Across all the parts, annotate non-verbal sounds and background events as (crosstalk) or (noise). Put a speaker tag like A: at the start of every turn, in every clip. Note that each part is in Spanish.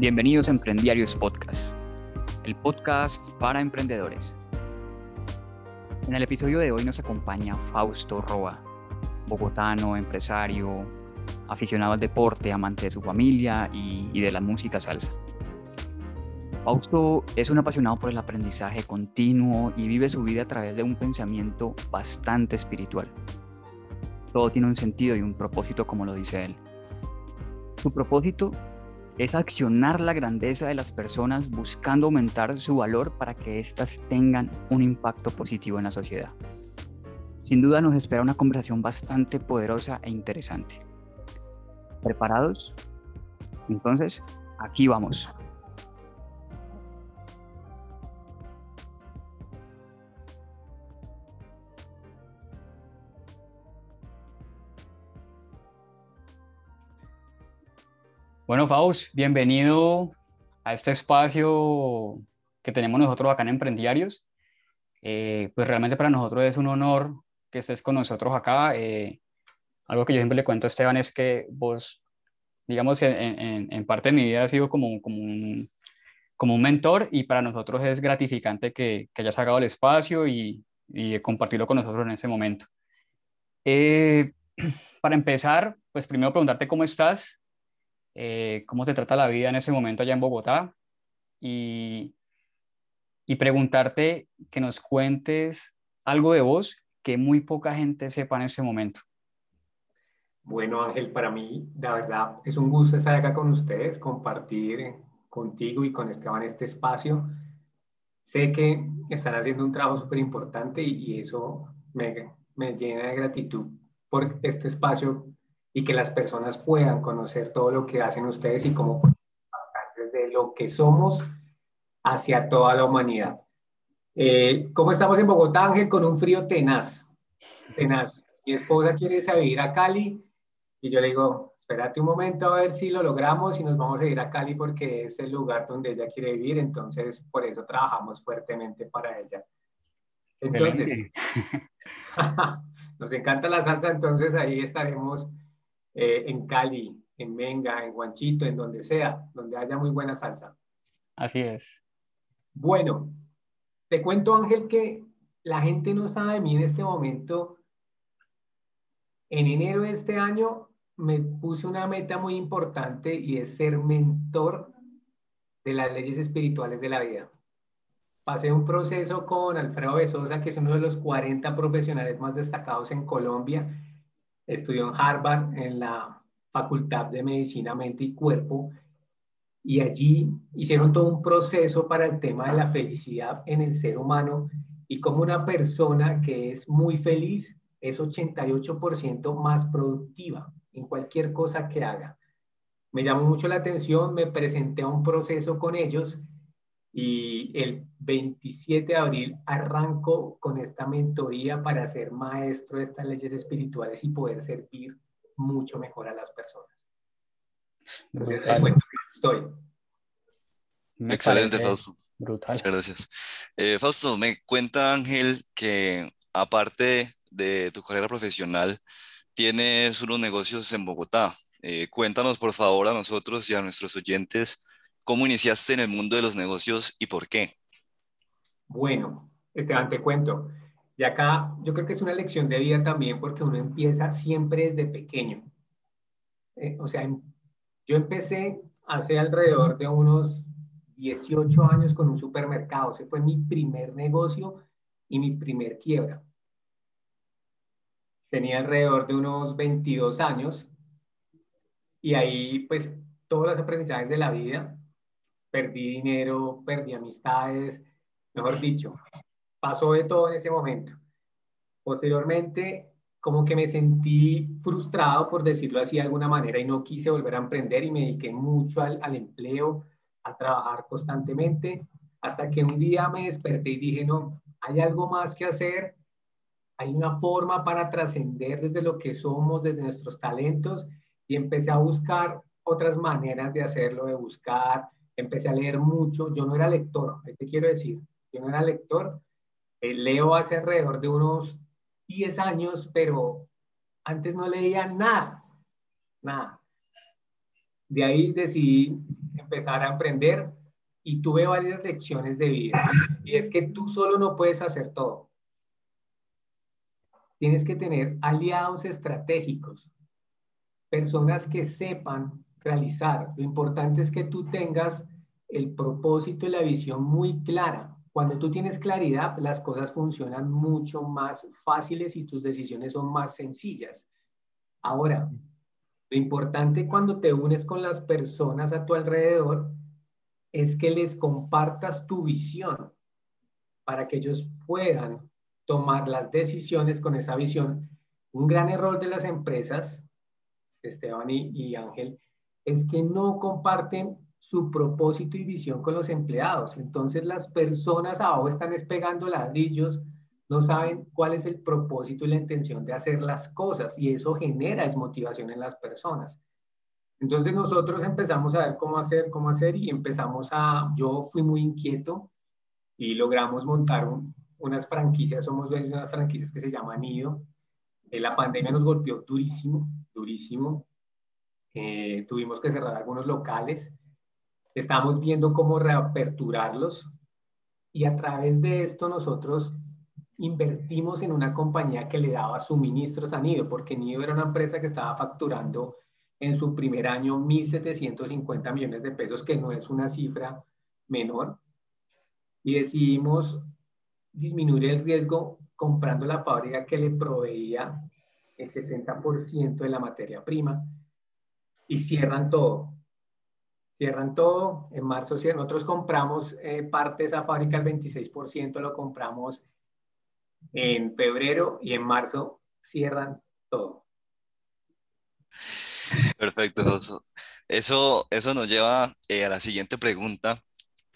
A: Bienvenidos a Emprendiarios Podcast, el podcast para emprendedores. En el episodio de hoy nos acompaña Fausto Roa, bogotano, empresario, aficionado al deporte, amante de su familia y, y de la música salsa. Fausto es un apasionado por el aprendizaje continuo y vive su vida a través de un pensamiento bastante espiritual. Todo tiene un sentido y un propósito, como lo dice él. Su propósito es accionar la grandeza de las personas buscando aumentar su valor para que éstas tengan un impacto positivo en la sociedad. Sin duda nos espera una conversación bastante poderosa e interesante. ¿Preparados? Entonces, aquí vamos. Bueno, Faust, bienvenido a este espacio que tenemos nosotros acá en Emprendiarios. Eh, pues realmente para nosotros es un honor que estés con nosotros acá. Eh, algo que yo siempre le cuento a Esteban es que vos, digamos, en, en, parte de mi vida ha sido como, como, un, como un mentor y para nosotros es gratificante que, que hayas sacado el espacio y, y, compartirlo con nosotros en ese momento. Eh, (clears throat) para empezar, pues primero preguntarte cómo estás, eh, cómo te trata la vida en ese momento allá en Bogotá y, y preguntarte que nos cuentes algo de vos que muy poca gente sepa en ese momento.
B: Bueno, Ángel, para mí, la verdad, es un gusto estar acá con ustedes, compartir contigo y con Esteban este espacio. Sé que están haciendo un trabajo súper importante y, y, eso me, me llena de gratitud por este espacio y que las personas puedan conocer todo lo que hacen ustedes y cómo pueden desde lo que somos hacia toda la humanidad. Eh, ¿Cómo estamos en Bogotá, Ángel? Con un frío tenaz, tenaz. Mi esposa quiere irse a vivir a Cali y yo le digo, espérate un momento a ver si lo logramos y nos vamos a ir a Cali porque es el lugar donde ella quiere vivir, entonces por eso trabajamos fuertemente para ella. Entonces, (laughs) nos encanta la salsa, entonces ahí estaremos eh, en Cali, en Menga, en Guanchito, en donde sea, donde haya muy buena salsa.
A: Así es.
B: Bueno, te cuento Ángel que la gente no sabe de mí en este momento. En enero de este año me puse una meta muy importante y es ser mentor de las leyes espirituales de la vida. Pasé un proceso con Alfredo Besosa, que es uno de los 40 profesionales más destacados en Colombia estudió en Harvard en la Facultad de Medicina, Mente y Cuerpo, y allí hicieron todo un proceso para el tema de la felicidad en el ser humano y como una persona que es muy feliz es 88% más productiva en cualquier cosa que haga. Me llamó mucho la atención, me presenté a un proceso con ellos y el 27 de abril arranco con esta mentoría para ser maestro de estas leyes espirituales y poder servir mucho mejor a las personas. Entonces, estoy.
C: Excelente, Fausto. Brutal. Muchas gracias. Eh, Fausto, me cuenta Ángel que aparte de tu carrera profesional, tienes unos negocios en Bogotá. Eh, cuéntanos, por favor, a nosotros y a nuestros oyentes ¿Cómo iniciaste en el mundo de los negocios y por qué?
B: Bueno, Esteban, te cuento. Y acá yo creo que es una lección de vida también porque uno empieza siempre desde pequeño. Eh, o sea, em, yo empecé hace alrededor de unos 18 años con un supermercado. Ese fue mi primer negocio y mi primer quiebra. Tenía alrededor de unos 22 años y ahí pues todos los aprendizajes de la vida perdí dinero, perdí amistades, mejor dicho, pasó de todo en ese momento. Posteriormente, como que me sentí frustrado, por decirlo así de alguna manera, y no quise volver a emprender y me dediqué mucho al, al empleo, a trabajar constantemente, hasta que un día me desperté y dije, no, hay algo más que hacer, hay una forma para trascender desde lo que somos, desde nuestros talentos, y empecé a buscar otras maneras de hacerlo, de buscar empecé a leer mucho. Yo no era lector, ¿qué quiero decir? Yo no era lector. Eh, leo hace alrededor de unos 10 años, pero antes no leía nada, nada. De ahí decidí empezar a emprender y tuve varias lecciones de vida. Y es que tú solo no puedes hacer todo. Tienes que tener aliados estratégicos, personas que sepan realizar. Lo importante es que tú tengas el propósito y la visión muy clara. Cuando tú tienes claridad, las cosas funcionan mucho más fáciles y tus decisiones son más sencillas. Ahora, lo importante cuando te unes con las personas a tu alrededor es que les compartas tu visión para que ellos puedan tomar las decisiones con esa visión. Un gran error de las empresas, Esteban y, Ángel, es que no comparten su propósito y visión con los empleados. Entonces las personas abajo están despegando ladrillos, no saben cuál es el propósito y la intención de hacer las cosas y eso genera desmotivación en las personas. Entonces nosotros empezamos a ver cómo hacer, cómo hacer y empezamos a, yo fui muy inquieto y logramos montar unas franquicias, somos dueños de unas franquicias que se llaman Nido. Eh, la pandemia nos golpeó durísimo, durísimo. Eh, tuvimos que cerrar algunos locales. Estamos viendo cómo reaperturarlos y a través de esto nosotros invertimos en una compañía que le daba suministros a Nido, porque Nido era una empresa que estaba facturando en su primer año 1.750 millones de pesos, que no es una cifra menor. Y decidimos disminuir el riesgo comprando la fábrica que le proveía el 70% de la materia prima y cierran todo. Cierran todo. En marzo nosotros compramos eh, parte de esa fábrica, el 26% lo compramos en febrero y en marzo cierran todo.
C: Perfecto, Eso, eso nos lleva eh, a la siguiente pregunta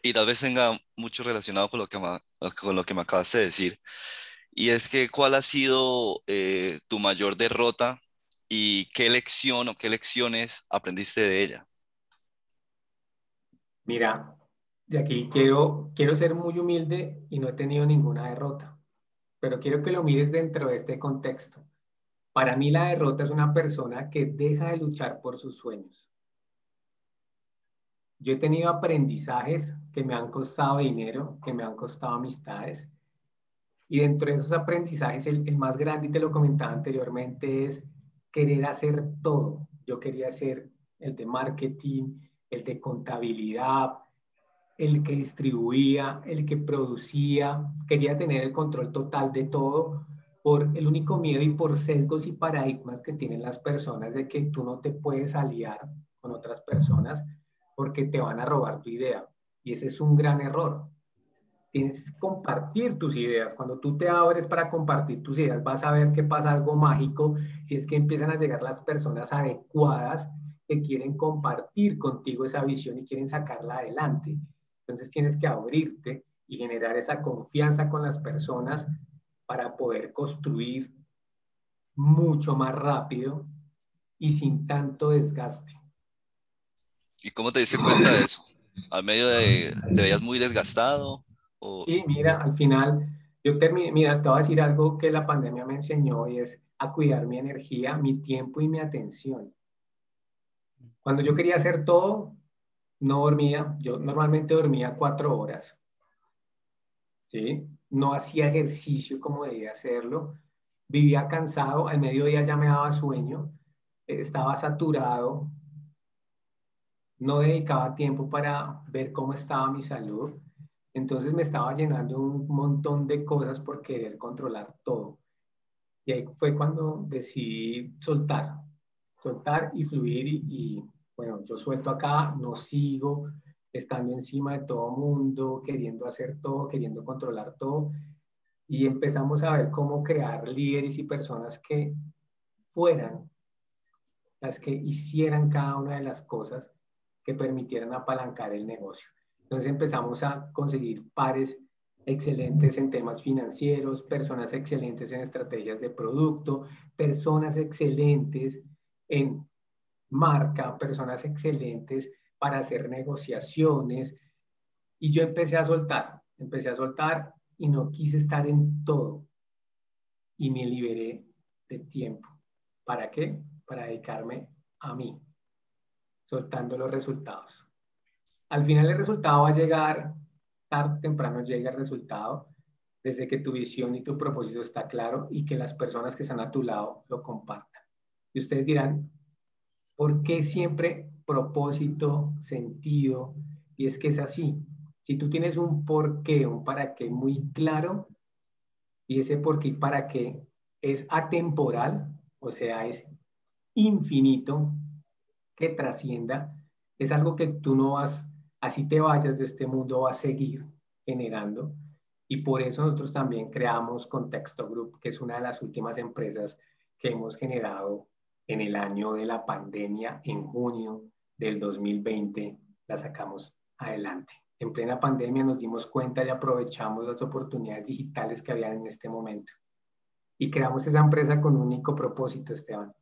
C: y tal vez tenga mucho relacionado con lo que, con lo que me acabas de decir. Y es que, ¿cuál ha sido eh, tu mayor derrota y qué lección o qué lecciones aprendiste de ella?
B: Mira, de aquí quiero, quiero ser muy humilde y no he tenido ninguna derrota, pero quiero que lo mires dentro de este contexto. Para mí la derrota es una persona que deja de luchar por sus sueños. Yo he tenido aprendizajes que me han costado dinero, que me han costado amistades. Y dentro de esos aprendizajes, el, más grande, y te lo comentaba anteriormente, es querer hacer todo. Yo quería ser el de marketing, el de contabilidad, el que distribuía, el que producía. Quería tener el control total de todo por el único miedo y por sesgos y paradigmas que tienen las personas de que tú no te puedes aliar con otras personas porque te van a robar tu idea. Y ese es un gran error. Tienes que compartir tus ideas. Cuando tú te abres para compartir tus ideas, vas a ver que pasa algo mágico y es que empiezan a llegar las personas adecuadas que quieren compartir contigo esa visión y quieren sacarla adelante. Entonces tienes que abrirte y generar esa confianza con las personas para poder construir mucho más rápido y sin tanto desgaste.
C: ¿Y cómo te diste cuenta de eso? ¿Al medio de, te veías muy desgastado? O...
B: Sí, mira, al final, yo terminé, mira, te voy a decir algo que la pandemia me enseñó y es a cuidar mi energía, mi tiempo y mi atención. Cuando yo quería hacer todo, no dormía, yo normalmente dormía cuatro horas. ¿Sí? no hacía ejercicio como debía hacerlo, vivía cansado, al mediodía ya me daba sueño, eh, estaba saturado, no dedicaba tiempo para ver cómo estaba mi salud, entonces me estaba llenando un montón de cosas por querer controlar todo. Y ahí fue cuando decidí soltar, soltar y fluir y, y bueno, yo suelto acá, no sigo, estando encima de todo mundo, queriendo hacer todo, queriendo controlar todo. Y empezamos a ver cómo crear líderes y personas que fueran las que hicieran cada una de las cosas que permitieran apalancar el negocio. Entonces empezamos a conseguir pares excelentes en temas financieros, personas excelentes en estrategias de producto, personas excelentes en marca, personas excelentes para hacer negociaciones. Y yo empecé a soltar, empecé a soltar y no quise estar en todo. Y me liberé de tiempo. ¿Para qué? Para dedicarme a mí, soltando los resultados. al final el resultado va a llegar, tarde o temprano llega el resultado, desde que tu visión y tu propósito está claro y que las personas que están a tu lado lo compartan. Y ustedes dirán, ¿por qué siempre propósito, sentido? Y es que es así. Si tú tienes un por qué, un para qué muy claro, y ese por qué y para qué es atemporal, o sea, es infinito, que trascienda, es algo que tú no vas, así te vayas de este mundo, va a seguir generando. Y por eso nosotros también creamos Contexto Group, que es una de las últimas empresas que hemos generado en el año de la pandemia, en junio del 2020, la sacamos adelante. En plena pandemia nos dimos cuenta y aprovechamos las oportunidades digitales que había en este momento. Y creamos esa empresa con un único propósito, Esteban,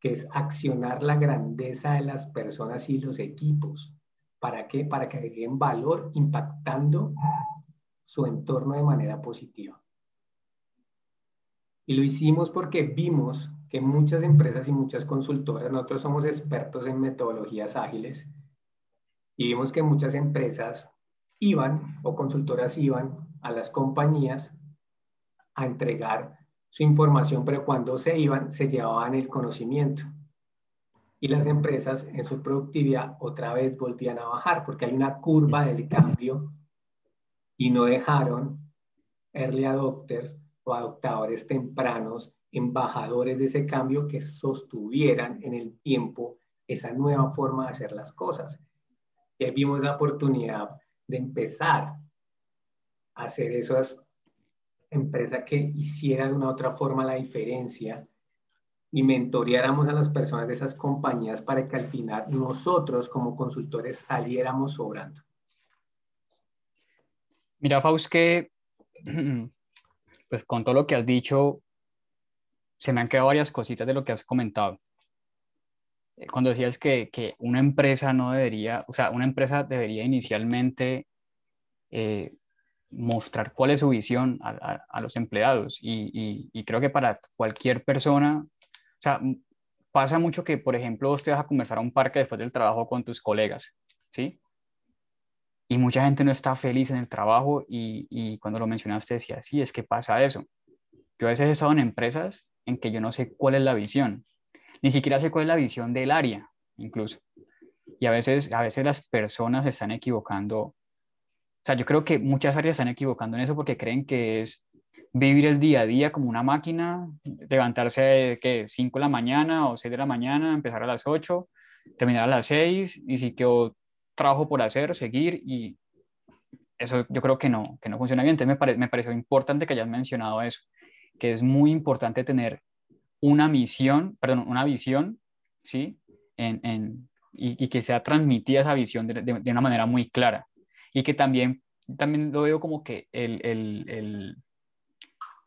B: que es accionar la grandeza de las personas y los equipos. ¿Para qué? Para que agreguen valor impactando su entorno de manera positiva. Y lo hicimos porque vimos que muchas empresas y muchas consultoras, nosotros somos expertos en metodologías ágiles, y vimos que muchas empresas iban o consultoras iban a las compañías a entregar su información, pero cuando se iban se llevaban el conocimiento. Y las empresas en su productividad otra vez volvían a bajar porque hay una curva del cambio y no dejaron early adopters o adoptadores tempranos, embajadores de ese cambio que sostuvieran en el tiempo esa nueva forma de hacer las cosas. Y vimos la oportunidad de empezar a hacer esas empresas que hicieran de una otra forma la diferencia y mentoreáramos a las personas de esas compañías para que al final nosotros como consultores saliéramos sobrando.
A: Mira, Faust, que (clears throat) pues con todo lo que has dicho, se me han quedado varias cositas de lo que has comentado. Eh, cuando decías que, que una empresa no debería, o sea, una empresa debería inicialmente eh, mostrar cuál es su visión a, a, los empleados y, y, y, creo que para cualquier persona, o sea, pasa mucho que, por ejemplo, vos te vas a conversar a un parque después del trabajo con tus colegas, ¿sí? y mucha gente no está feliz en el trabajo y, y, cuando lo mencionaste decía, sí, es que pasa eso. Yo a veces he estado en empresas en que yo no sé cuál es la visión, ni siquiera sé cuál es la visión del área, incluso. Y a veces, a veces las personas están equivocando. O sea, yo creo que muchas áreas están equivocando en eso porque creen que es vivir el día a día como una máquina, levantarse que 5 de la mañana o 6 de la mañana, empezar a las 8, terminar a las 6 y si quedó trabajo por hacer, seguir y eso yo creo que no, que no funciona bien. Entonces me, me pareció importante que hayas mencionado eso, que es muy importante tener una misión, perdón, una visión, ¿sí? En, en, y, que sea transmitida esa visión de, una manera muy clara. Y que también, también lo veo como que el, el, el,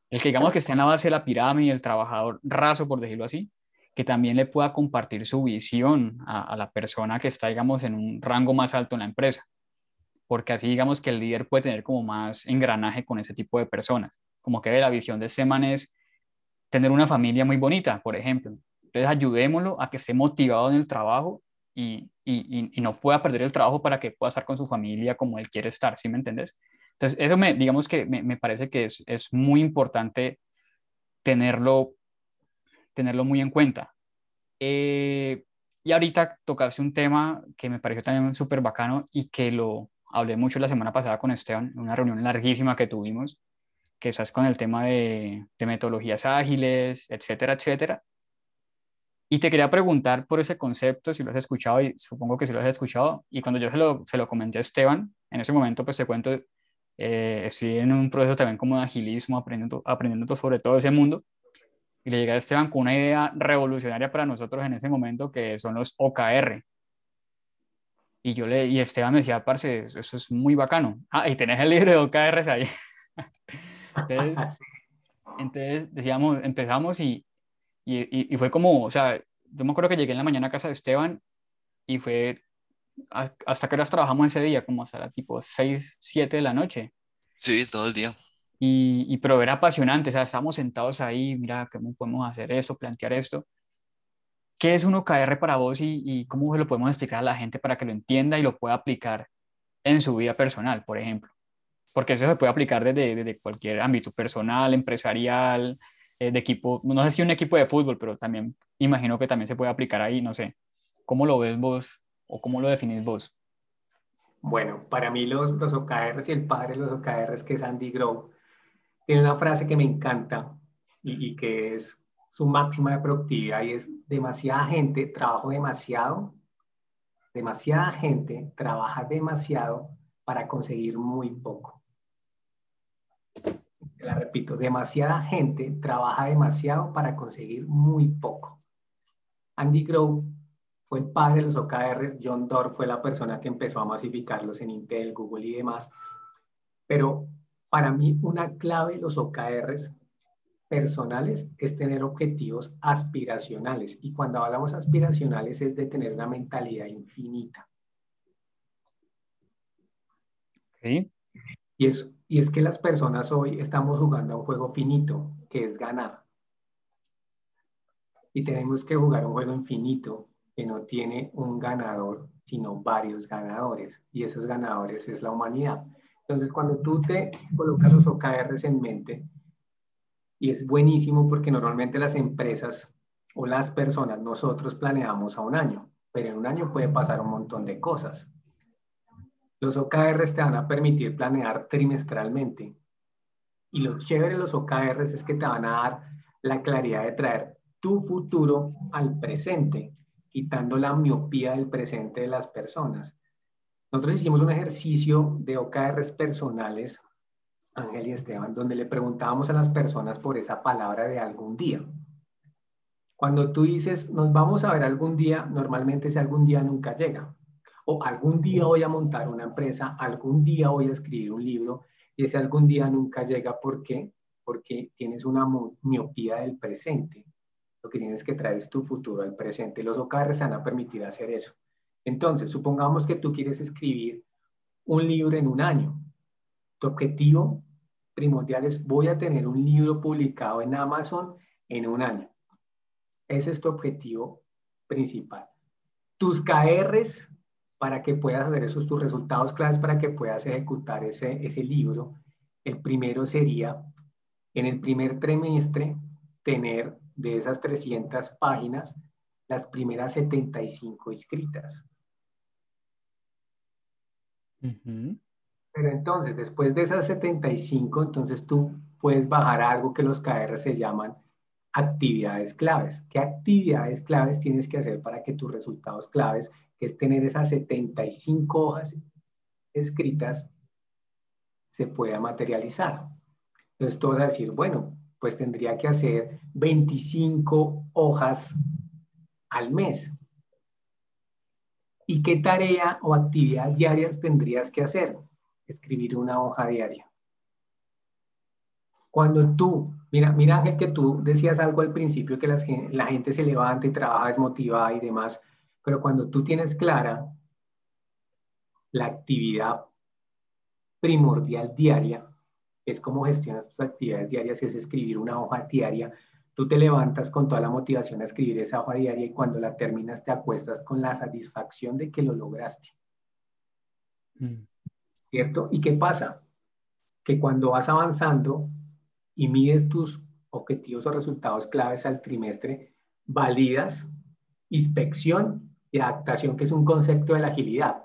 A: el que digamos que esté en la base de la pirámide, el trabajador raso, por decirlo así, que también le pueda compartir su visión a, a, la persona que está, digamos, en un rango más alto en la empresa. Porque así, digamos, que el líder puede tener como más engranaje con ese tipo de personas. Como que la visión de man es tener una familia muy bonita, por ejemplo. Entonces, ayudémoslo a que esté motivado en el trabajo y, y, y, no pueda perder el trabajo para que pueda estar con su familia como él quiere estar, ¿sí me entiendes? Entonces, eso me, digamos que me, me parece que es, es muy importante tenerlo tenerlo muy en cuenta. Eh, y ahorita tocaste un tema que me pareció también súper bacano y que lo hablé mucho la semana pasada con Esteban, en una reunión larguísima que tuvimos, que estás con el tema de, de metodologías ágiles, etcétera, etcétera. Y te quería preguntar por ese concepto, si lo has escuchado, y supongo que si lo has escuchado. Y cuando yo se lo, se lo comenté a Esteban, en ese momento, pues te cuento, eh, estoy en un proceso también como de agilismo, aprendiendo, aprendiendo sobre todo ese mundo y le llega a Esteban con una idea revolucionaria para nosotros en ese momento, que son los OKR. Y yo le, y Esteban me decía, parce, eso, es muy bacano. Ah, y tenés el libro de OKRs ahí. (laughs) entonces, (laughs) entonces, decíamos, empezamos y, y, y, fue como, o sea, yo me acuerdo que llegué en la mañana a casa de Esteban y fue hasta que horas trabajamos ese día, como hasta la tipo 6, 7 de la noche.
C: Sí, todo el día.
A: Y, y, pero era apasionante, o sea, estábamos sentados ahí, mira, ¿cómo podemos hacer esto, plantear esto? ¿Qué es un OKR para vos y, y, cómo se lo podemos explicar a la gente para que lo entienda y lo pueda aplicar en su vida personal, por ejemplo. Porque eso se puede aplicar desde, desde cualquier ámbito personal, empresarial, eh, de equipo, no sé si un equipo de fútbol, pero también imagino que también se puede aplicar ahí, no sé. ¿Cómo lo ves vos o cómo lo definís vos?
B: Bueno, para mí los, los OKRs y el padre de los OKRs, que es Andy Grove, tiene una frase que me encanta y, y que es su máxima de productividad y es demasiada gente, trabajo demasiado, demasiada gente trabaja demasiado para conseguir muy poco. Repito, demasiada gente trabaja demasiado para conseguir muy poco. Andy Grove fue el padre de los OKRs, John Doerr fue la persona que empezó a masificarlos en Intel, Google y demás. Pero para mí una clave de los OKRs personales es tener objetivos aspiracionales. Y cuando hablamos aspiracionales es de tener una mentalidad infinita.
A: ¿Sí?
B: Y, es, y es que las personas hoy estamos jugando a un juego finito, que es ganar. Y tenemos que jugar un juego infinito que no tiene un ganador, sino varios ganadores. Y esos ganadores es la humanidad. Entonces, cuando tú te colocas los OKRs en mente, y es buenísimo porque normalmente las empresas o las personas, nosotros planeamos a un año, pero en un año puede pasar un montón de cosas. Los OKRs te van a permitir planear trimestralmente. Y lo chévere de los OKRs es que te van a dar la claridad de traer tu futuro al presente, quitando la miopía del presente de las personas. Nosotros hicimos un ejercicio de OKRs personales Ángel y Esteban, donde le preguntábamos a las personas por esa palabra de algún día. Cuando tú dices, nos vamos a ver algún día, normalmente ese algún día nunca llega. O algún día voy a montar una empresa, algún día voy a escribir un libro, y ese algún día nunca llega. ¿Por qué? Porque tienes una miopía del presente. Lo que tienes que traer es tu futuro al presente. Los OKRs van a permitir hacer eso. Entonces, supongamos que tú quieres escribir un libro en un año. Tu objetivo primordial es voy a tener un libro publicado en Amazon en un año. Ese es tu objetivo principal. Tus KRs para que puedas hacer esos tus resultados claves para que puedas ejecutar ese, ese libro. El primero sería en el primer trimestre tener de esas 300 páginas las primeras 75 escritas. Pero entonces, después de esas 75, entonces tú puedes bajar algo que los KR se llaman actividades claves. ¿Qué actividades claves tienes que hacer para que tus resultados claves, que es tener esas 75 hojas escritas, se pueda materializar? Entonces tú vas a decir, bueno, pues tendría que hacer 25 hojas al mes. ¿Y qué tarea o actividad diarias tendrías que hacer? escribir una hoja diaria. Cuando tú, mira, mira Ángel, que tú decías algo al principio, que la, la gente se levanta y trabaja desmotivada y demás, pero cuando tú tienes clara la actividad primordial diaria, es como gestionas tus actividades diarias, es escribir una hoja diaria, tú te levantas con toda la motivación a escribir esa hoja diaria y cuando la terminas te acuestas con la satisfacción de que lo lograste. Mm. ¿cierto? ¿Y qué pasa? Que cuando vas avanzando y mides tus objetivos o resultados claves al trimestre, validas inspección y adaptación, que es un concepto de la agilidad.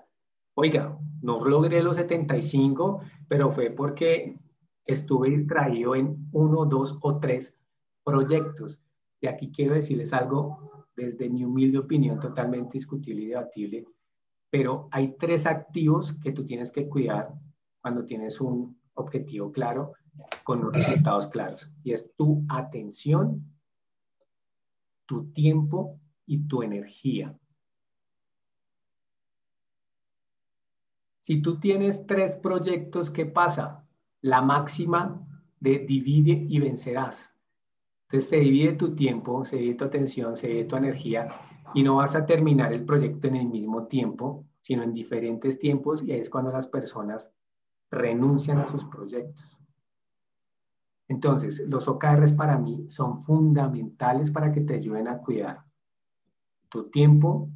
B: Oiga, no logré los 75, pero fue porque estuve distraído en uno, dos o tres proyectos. Y aquí quiero decirles algo desde mi humilde opinión totalmente discutible y debatible pero hay tres activos que tú tienes que cuidar cuando tienes un objetivo claro con los resultados claros. Y es tu atención, tu tiempo y tu energía. Si tú tienes tres proyectos, ¿qué pasa? La máxima de divide y vencerás. Entonces se divide tu tiempo, se divide tu atención, se divide tu energía y no vas a terminar el proyecto en el mismo tiempo, sino en diferentes tiempos y ahí es cuando las personas renuncian a sus proyectos. Entonces, los OKRs para mí son fundamentales para que te ayuden a cuidar tu tiempo,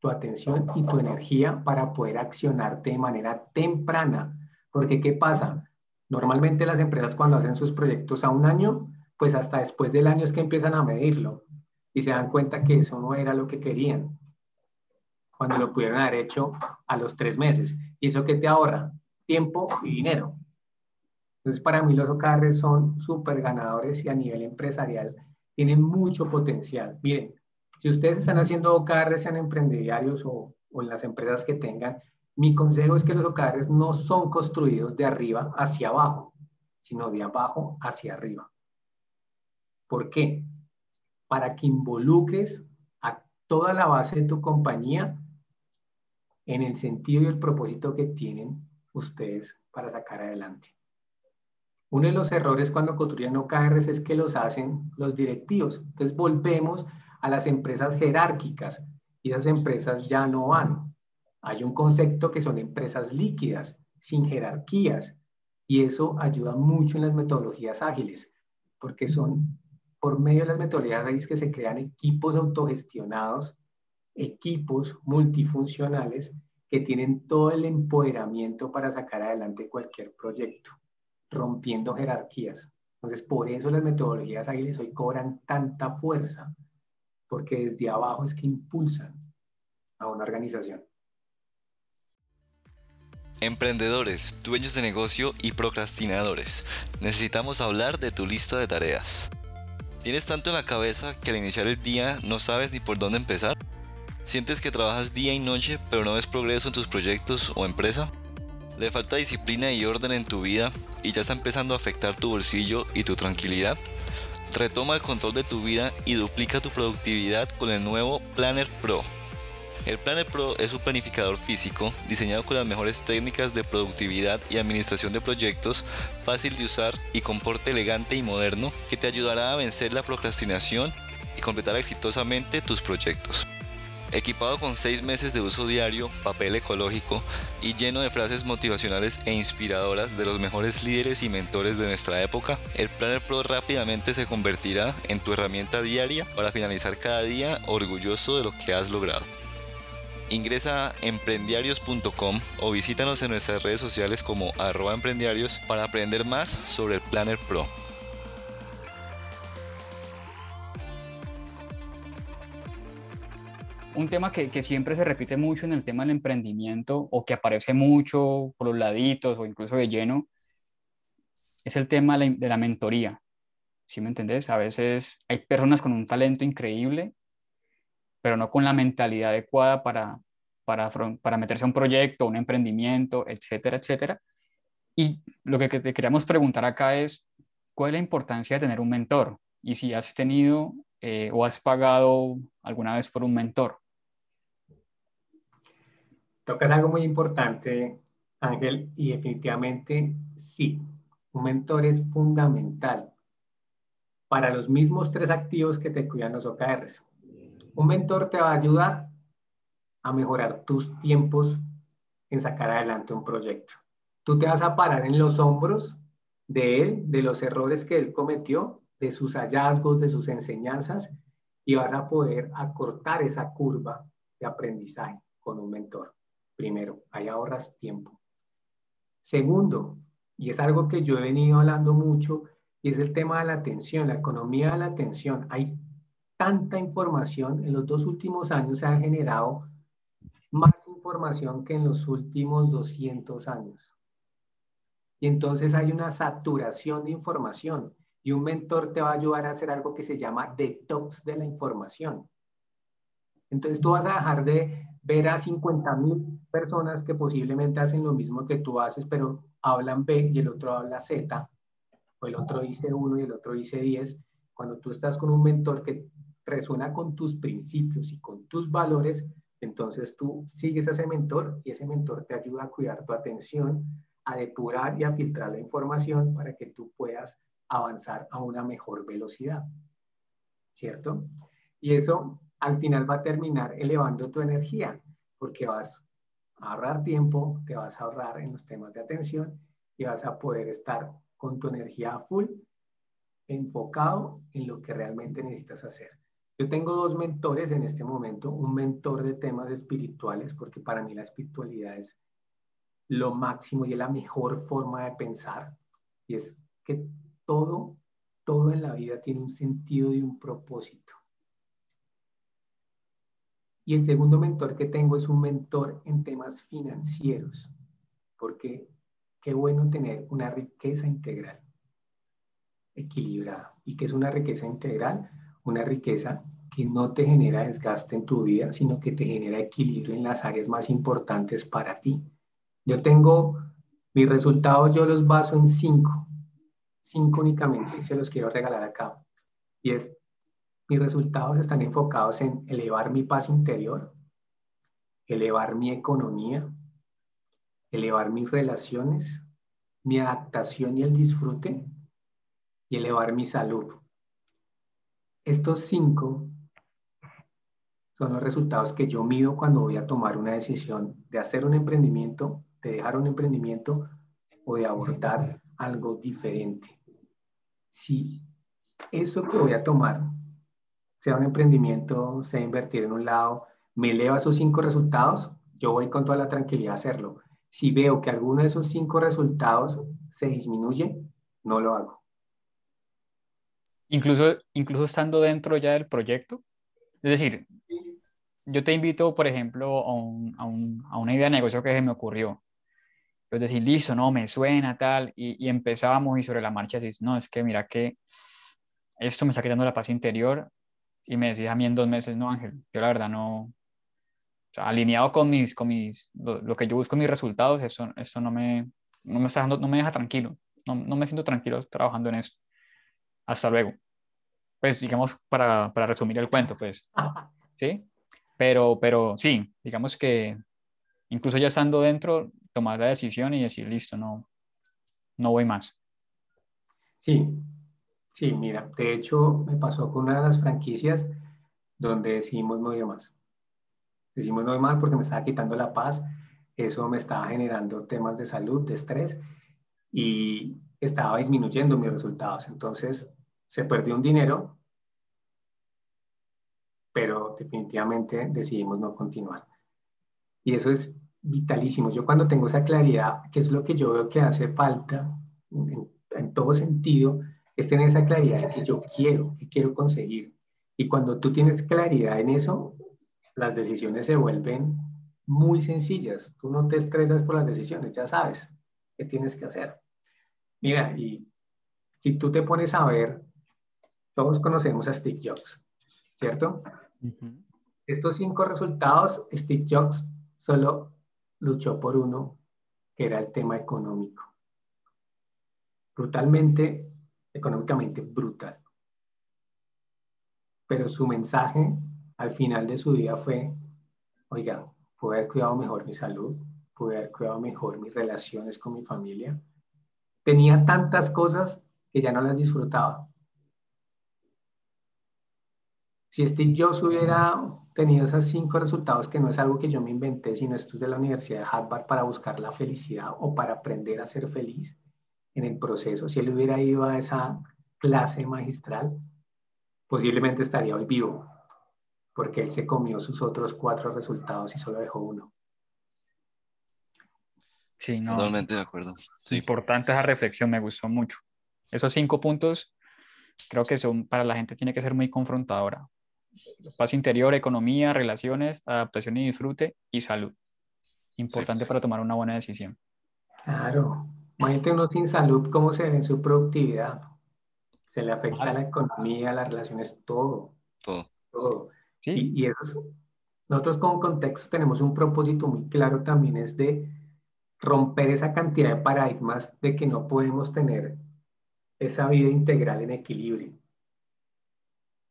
B: tu atención y tu energía para poder accionarte de manera temprana. Porque, ¿qué pasa? Normalmente las empresas cuando hacen sus proyectos a un año, pues hasta después del año es que empiezan a medirlo y se dan cuenta que eso no era lo que querían cuando lo pudieron haber hecho a los tres meses. ¿Y eso qué te ahorra? Tiempo y dinero. Entonces, para mí los OKR son súper ganadores y a nivel empresarial tienen mucho potencial. Miren, si ustedes están haciendo OKR, sean emprendedores o, o en las empresas que tengan, mi consejo es que los OKRs no son construidos de arriba hacia abajo, sino de abajo hacia arriba. ¿Por qué? Para que involucres a toda la base de tu compañía en el sentido y el propósito que tienen ustedes para sacar adelante. Uno de los errores cuando construyen OKRs es que los hacen los directivos. Entonces volvemos a las empresas jerárquicas y esas empresas ya no van. Hay un concepto que son empresas líquidas, sin jerarquías, y eso ayuda mucho en las metodologías ágiles, porque son por medio de las metodologías ágiles que se crean equipos autogestionados, equipos multifuncionales que tienen todo el empoderamiento para sacar adelante cualquier proyecto, rompiendo jerarquías. Entonces, por eso las metodologías ágiles hoy cobran tanta fuerza, porque desde abajo es que impulsan a una organización.
C: Emprendedores, dueños de negocio y procrastinadores, necesitamos hablar de tu lista de tareas. ¿Tienes tanto en la cabeza que al iniciar el día no sabes ni por dónde empezar? ¿Sientes que trabajas día y noche pero no ves progreso en tus proyectos o empresa? ¿Le falta disciplina y orden en tu vida y ya está empezando a afectar tu bolsillo y tu tranquilidad? Retoma el control de tu vida y duplica tu productividad con el nuevo Planner Pro el Planner Pro es un planificador físico diseñado con las mejores técnicas de productividad y administración de proyectos, fácil de usar y con porte elegante y moderno que te ayudará a vencer la procrastinación y completar exitosamente tus proyectos. Equipado con 6 meses de uso diario, papel ecológico y lleno de frases motivacionales e inspiradoras de los mejores líderes y mentores de nuestra época, el Planner Pro rápidamente se convertirá en tu herramienta diaria para finalizar cada día orgulloso de lo que has logrado. Ingresa a emprendiarios.com o visítanos en nuestras redes sociales como arroba emprendiarios para aprender más sobre el Planner Pro.
A: Un tema que, siempre se repite mucho en el tema del emprendimiento o que aparece mucho por los laditos o incluso de lleno es el tema de la, mentoría. ¿Sí me entendés? A veces hay personas con un talento increíble pero no con la mentalidad adecuada para, para, para meterse a un proyecto, un emprendimiento, etcétera, etcétera. Y lo que te queríamos preguntar acá es, ¿cuál es la importancia de tener un mentor? Y si has tenido eh, o has pagado alguna vez por un mentor.
B: Tocas algo muy importante, Ángel, y definitivamente sí, un mentor es fundamental para los mismos tres activos que te cuidan los OKRs. Un mentor te va a ayudar a mejorar tus tiempos en sacar adelante un proyecto. Tú te vas a parar en los hombros de él, de los errores que él cometió, de sus hallazgos, de sus enseñanzas, y vas a poder acortar esa curva de aprendizaje con un mentor. Primero, ahí ahorras tiempo. Segundo, y es algo que yo he venido hablando mucho, y es el tema de la atención, la economía de la atención. Hay tanta información, en los dos últimos años se ha generado más información que en los últimos 200 años. Y entonces hay una saturación de información y un mentor te va a ayudar a hacer algo que se llama detox de la información. Entonces tú vas a dejar de ver a 50 mil personas que posiblemente hacen lo mismo que tú haces, pero hablan B y el otro habla Z, o el otro dice 1 y el otro dice 10. Cuando tú estás con un mentor que resuena con tus principios y con tus valores, entonces tú sigues a ese mentor y ese mentor te ayuda a cuidar tu atención, a depurar y a filtrar la información para que tú puedas avanzar a una mejor velocidad. ¿Cierto? Y eso al final va a terminar elevando tu energía porque vas ahorrar tiempo, te vas a ahorrar en los temas de atención y vas a poder estar con tu energía full enfocado en lo que realmente necesitas hacer. Yo tengo dos mentores en este momento, un mentor de temas espirituales, porque para mí la espiritualidad es lo máximo y es la mejor forma de pensar. Y es que todo, todo en la vida tiene un sentido y un propósito. Y el segundo mentor que tengo es un mentor en temas financieros, porque qué bueno tener una riqueza integral equilibrada. ¿Y qué es una riqueza integral? Una riqueza que no te genera desgaste en tu vida, sino que te genera equilibrio en las áreas más importantes para ti. Yo tengo mis resultados, yo los baso en cinco, cinco únicamente, se los quiero regalar acá. Y es, mis resultados están enfocados en elevar mi paz interior, elevar mi economía, elevar mis relaciones, mi adaptación y el disfrute, y elevar mi salud. Estos cinco son los resultados que yo mido cuando voy a tomar una decisión de hacer un emprendimiento, de dejar un emprendimiento o de abordar algo diferente. Si eso que voy a tomar, sea un emprendimiento, sea invertir en un lado, me eleva esos cinco resultados, yo voy con toda la tranquilidad a hacerlo. Si veo que alguno de esos cinco resultados se disminuye, no lo hago.
A: Incluso, incluso estando dentro ya del proyecto. Es decir, yo te invito, por ejemplo, a, una idea de negocio que se me ocurrió. Es decir, listo, no, me suena tal, y, y empezábamos y sobre la marcha así, no, es que mira que esto me está quitando la paz interior, y me decías a mí en dos meses, no, Ángel, yo la verdad no, o sea, alineado con mis, con mis, lo, que yo busco mis resultados, eso, eso no me, no me está dando, no me deja tranquilo, no, no me siento tranquilo trabajando en eso hasta luego. Pues digamos, para, para resumir el cuento, pues, ¿sí? Pero, pero sí, digamos que incluso ya estando dentro, tomar la decisión y decir, listo, no, no voy más.
B: Sí, sí, mira, de hecho me pasó con una de las franquicias donde decidimos no ir más. Decidimos no ir más porque me estaba quitando la paz, eso me estaba generando temas de salud, de estrés y estaba disminuyendo mis resultados. Entonces se perdió un dinero, pero definitivamente decidimos no continuar. Y eso es vitalísimo. Yo cuando tengo esa claridad, que es lo que yo veo que hace falta en, todo sentido, es tener esa claridad de que yo quiero, que quiero conseguir. Y cuando tú tienes claridad en eso, las decisiones se vuelven muy sencillas. Tú no te estresas por las decisiones, ya sabes qué tienes que hacer. Mira, y si tú te pones a ver todos conocemos a Steve Jobs, ¿cierto? Estos cinco resultados, Steve Jobs solo luchó por uno, que era el tema económico. Brutalmente, económicamente brutal. Pero su mensaje al final de su vida fue, oiga, pude haber cuidado mejor mi salud, pude haber cuidado mejor mis relaciones con mi familia. Tenía tantas cosas que ya no las disfrutaba. Si Steve Jobs hubiera tenido esos cinco resultados, que no es algo que yo me inventé, sino esto es de la Universidad de Harvard para buscar la felicidad o para aprender a ser feliz en el proceso, si él hubiera ido a esa clase magistral, posiblemente estaría hoy vivo, porque él se comió sus otros cuatro resultados y solo dejó uno.
A: Sí, no.
C: Totalmente de acuerdo.
A: Importante esa reflexión, me gustó mucho. Esos cinco puntos creo que son para la gente tiene que ser muy confrontadora paz interior, economía, relaciones, adaptación y disfrute y salud. Importante para tomar una buena decisión.
B: Claro. Imagínate uno sin salud, ¿cómo se ve en su productividad? Se le afecta a la economía, las relaciones, todo.
C: Todo.
B: Todo. ¿Sí? Y, eso nosotros con contexto tenemos un propósito muy claro también, es de romper esa cantidad de paradigmas de que no podemos tener esa vida integral en equilibrio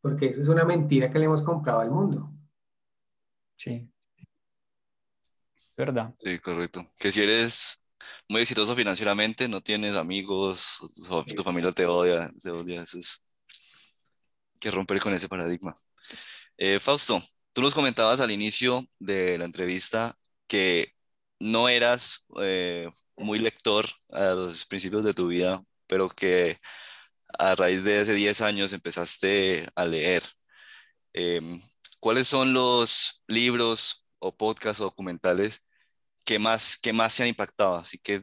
B: porque eso es una mentira que le hemos comprado al mundo.
A: Sí. ¿Verdad?
C: Sí, correcto. Que si eres muy exitoso financieramente, no tienes amigos, tu familia te odia, te odia, eso es que romper con ese paradigma. Eh, Fausto, tú nos comentabas al inicio de la entrevista que no eras eh, muy lector a los principios de tu vida, pero que a raíz de hace 10 años empezaste a leer. em, ¿cuáles son los libros o podcasts o documentales que más, que más se han impactado? Así que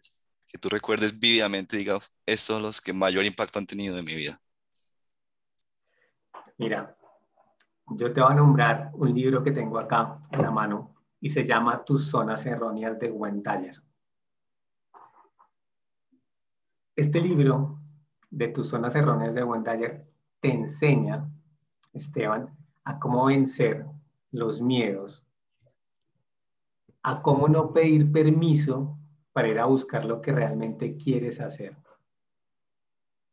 C: que tú recuerdes vívidamente, diga, estos son los que mayor impacto han tenido en mi vida.
B: Mira, yo te voy a nombrar un libro que tengo acá en la mano y se llama Tus zonas erróneas de Wendayer. Este libro de Tus zonas erróneas de Wendayer te enseña, Esteban, a cómo vencer los miedos, a cómo no pedir permiso para ir a buscar lo que realmente quieres hacer.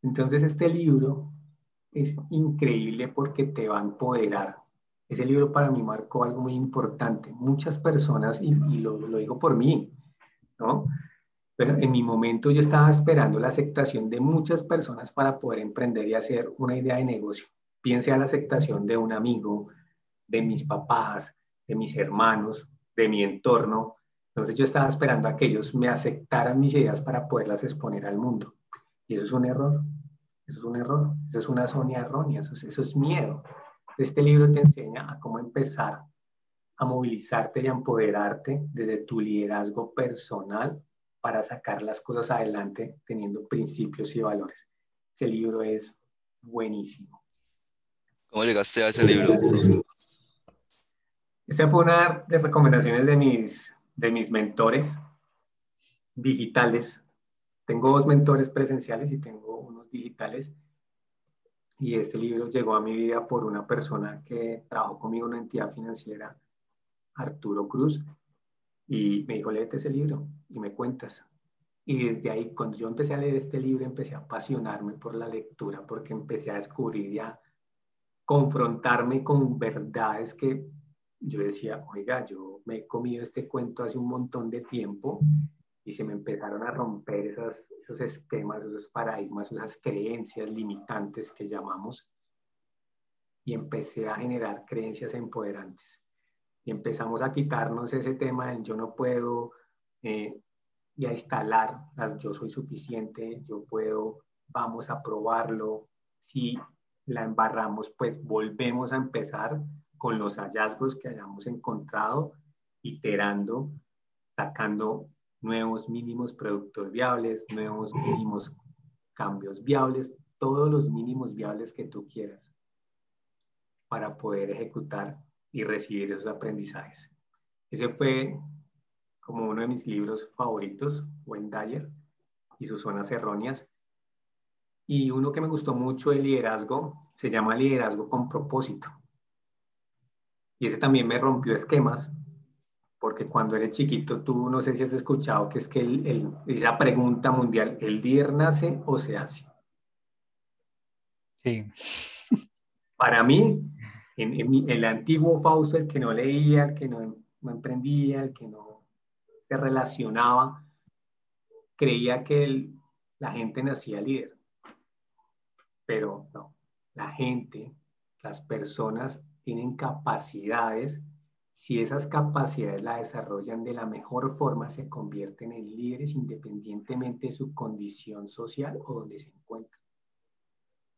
B: Entonces este libro es increíble porque te va a empoderar. Ese libro para mí marcó algo muy importante. Muchas personas, y, lo, lo digo por mí, ¿no? Pero en mi momento yo estaba esperando la aceptación de muchas personas para poder emprender y hacer una idea de negocio. Piense a la aceptación de un amigo, de mis papás, de mis hermanos, de mi entorno. Entonces yo estaba esperando a que ellos me aceptaran mis ideas para poderlas exponer al mundo. Y eso es un error. Eso es un error. Eso es una zona errónea. Eso es, eso es miedo. Este libro te enseña a cómo empezar a movilizarte y a empoderarte desde tu liderazgo personal para sacar las cosas adelante teniendo principios y valores. Ese libro es buenísimo.
C: ¿Cómo llegaste a ese libro?
B: Esta fue una de recomendaciones de mis, de mis mentores digitales. Tengo dos mentores presenciales y tengo unos digitales. Y este libro llegó a mi vida por una persona que trabajó conmigo en una entidad financiera, Arturo Cruz, y me dijo, léete ese libro y me cuentas. Y desde ahí, cuando yo empecé a leer este libro, empecé a apasionarme por la lectura, porque empecé a descubrir y a confrontarme con verdades que yo decía, oiga, yo me he comido este cuento hace un montón de tiempo y se me empezaron a romper esos esquemas, esos paradigmas, esas creencias limitantes que llamamos y empecé a generar creencias empoderantes. Y empezamos a quitarnos ese tema del yo no puedo eh, y a instalar las yo soy suficiente, yo puedo, vamos a probarlo. Si la embarramos, pues volvemos a empezar con los hallazgos que hayamos encontrado, iterando, sacando nuevos mínimos productos viables, nuevos mínimos cambios viables, todos los mínimos viables que tú quieras para poder ejecutar y recibir esos aprendizajes. Ese fue como uno de mis libros favoritos, Dyer y sus zonas erróneas. Y uno que me gustó mucho el liderazgo se llama Liderazgo con propósito. Y ese también me rompió esquemas, porque cuando eres chiquito, tú no sé si has escuchado que es que el, esa pregunta mundial, ¿el líder nace o se hace?
A: Sí. (laughs)
B: Para mí, en, el antiguo Fausto, el que no leía, el que no, no emprendía, el que no se relacionaba, creía que la gente nacía líder. Pero no, la gente, las personas tienen capacidades, si esas capacidades las desarrollan de la mejor forma, se convierten en líderes independientemente de su condición social o donde se encuentran.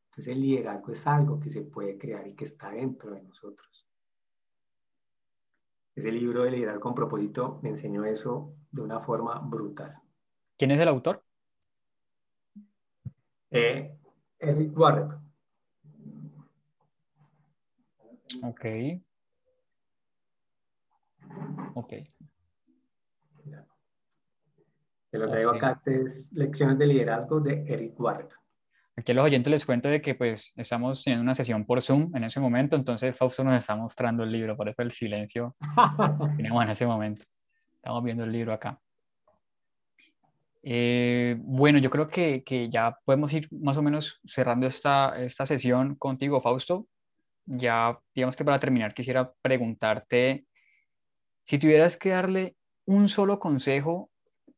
B: Entonces el liderazgo es algo que se puede crear y que está dentro de nosotros. Ese libro de liderazgo con propósito me enseñó eso de una forma brutal.
A: ¿Quién es el autor?
B: Eh, Eric Warren.
A: Ok. Ok.
B: Te lo traigo acá, es Lecciones de Liderazgo de Eric Warren.
A: Aquí a los oyentes les cuento de que pues estamos teniendo una sesión por Zoom en ese momento, entonces Fausto nos está mostrando el libro, por eso el silencio tenemos en ese momento. Estamos viendo el libro acá. Eh, bueno, yo creo que, que, ya podemos ir más o menos cerrando esta, esta sesión contigo, Fausto ya, digamos que para terminar, quisiera preguntarte si tuvieras que darle un solo consejo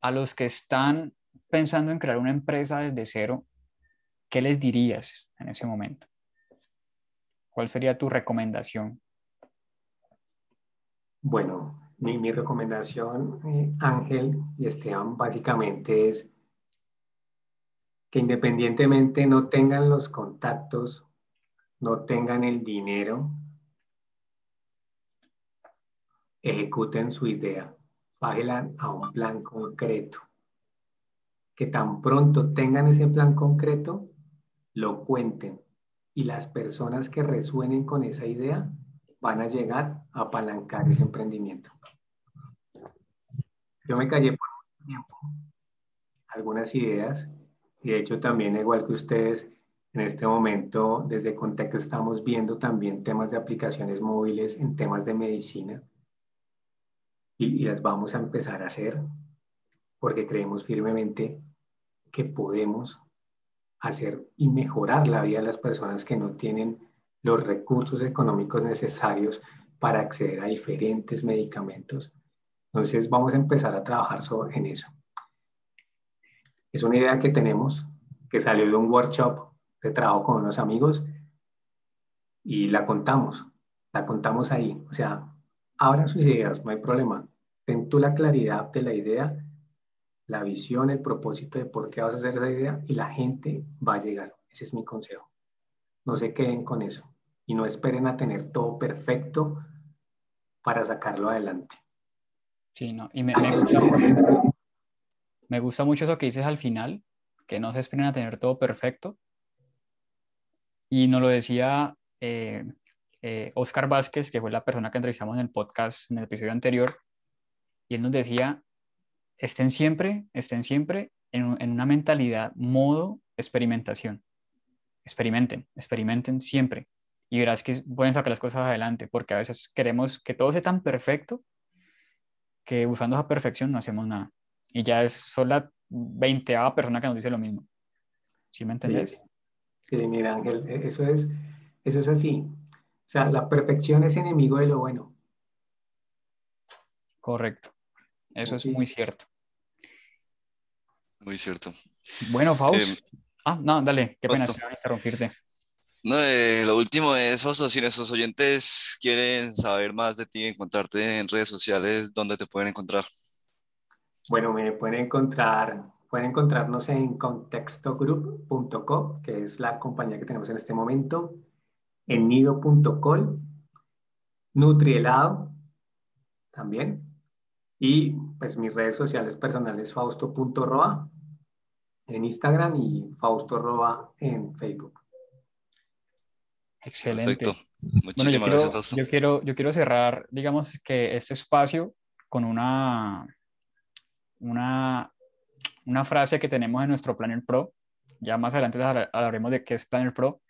A: a los que están pensando en crear una empresa desde cero, ¿qué les dirías en ese momento? ¿Cuál sería tu recomendación?
B: Bueno, mi, mi recomendación, eh, Ángel y Esteban, básicamente es que independientemente no tengan los contactos no tengan el dinero, ejecuten su idea, bájenla a un plan concreto. Que tan pronto tengan ese plan concreto, lo cuenten y las personas que resuenen con esa idea van a llegar a apalancar ese emprendimiento. Yo me callé por un tiempo algunas ideas y de hecho también igual que ustedes en este momento desde Contexto estamos viendo también temas de aplicaciones móviles en temas de medicina y, y las vamos a empezar a hacer porque creemos firmemente que podemos hacer y mejorar la vida de las personas que no tienen los recursos económicos necesarios para acceder a diferentes medicamentos. Entonces vamos a empezar a trabajar sobre, en eso. Es una idea que tenemos, que salió de un workshop de trabajo con unos amigos y la contamos, la contamos ahí. O sea, abran sus ideas, no hay problema. Ten tú la claridad de la idea la visión, el propósito de por qué vas a hacer esa idea y la gente va a llegar. Ese es mi consejo. No se queden con eso y no esperen a tener todo perfecto para sacarlo adelante.
A: Sí, no, y me, gusta mucho, me gusta mucho eso que dices al final, que no se esperen a tener todo perfecto. Y nos lo decía eh, eh, Oscar Vázquez, que fue la persona que entrevistamos en el podcast, en el episodio anterior, y él nos decía, estén siempre, estén siempre en, una mentalidad modo experimentación. Experimenten, experimenten siempre. Y verás que pueden sacar las cosas adelante, porque a veces queremos que todo sea tan perfecto que buscando esa perfección no hacemos nada. Y ya es solo la veinteava persona que nos dice lo mismo. ¿Sí me entendés?
B: Sí, mira Ángel, e, eso es, eso es así. O sea, la perfección es enemigo de lo bueno.
A: Correcto. Eso es muy cierto.
C: Muy cierto.
A: Bueno, Faust. Em, ah, no, dale, qué pena interrumpirte.
C: No, eh, lo último es, Fausto, si nuestros oyentes quieren saber más de ti, encontrarte en redes sociales, ¿dónde te pueden encontrar?
B: Bueno, me pueden encontrar, pueden encontrarnos en contextogroup.co, que es la compañía que tenemos en este momento, en nido.col, Nutrielado también, y pues mis redes sociales personales fausto.roa en Instagram y fausto roa en Facebook.
A: Excelente. Muchísimas gracias, yo quiero, yo quiero cerrar, digamos que este espacio con una, una, una frase que tenemos en nuestro Planner Pro. Ya más adelante hablaremos de qué es Planner Pro.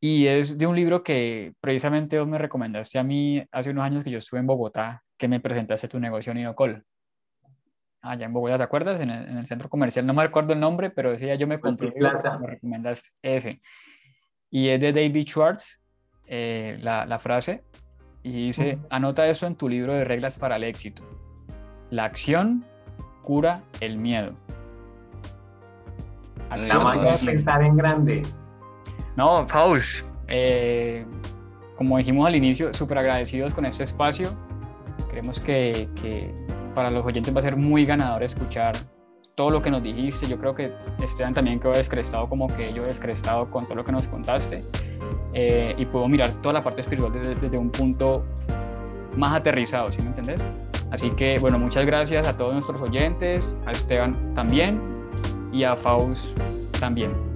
A: Y es de un libro que precisamente vos me recomendaste a mí hace unos años que yo estuve en Bogotá que me presentaste tu negocio Nidocol. Allá en Bogotá, ¿te acuerdas? En el, centro comercial, no me recuerdo el nombre, pero decía yo me compré me recomendaste ese. Y es de David Schwartz, eh, la, la, frase, y dice, anota eso en tu libro de reglas para el éxito. La acción cura el miedo.
B: Acción pensar en grande.
A: No, Faust, eh, como dijimos al inicio, súper agradecidos con este espacio. Creemos que, para los oyentes va a ser muy ganador escuchar todo lo que nos dijiste. Yo creo que Esteban también quedó descrestado como que yo descrestado con todo lo que nos contaste. Eh, y puedo mirar toda la parte espiritual desde, un punto más aterrizado, ¿sí me entendés? Así que, bueno, muchas gracias a todos nuestros oyentes, a Esteban también y a Faust también.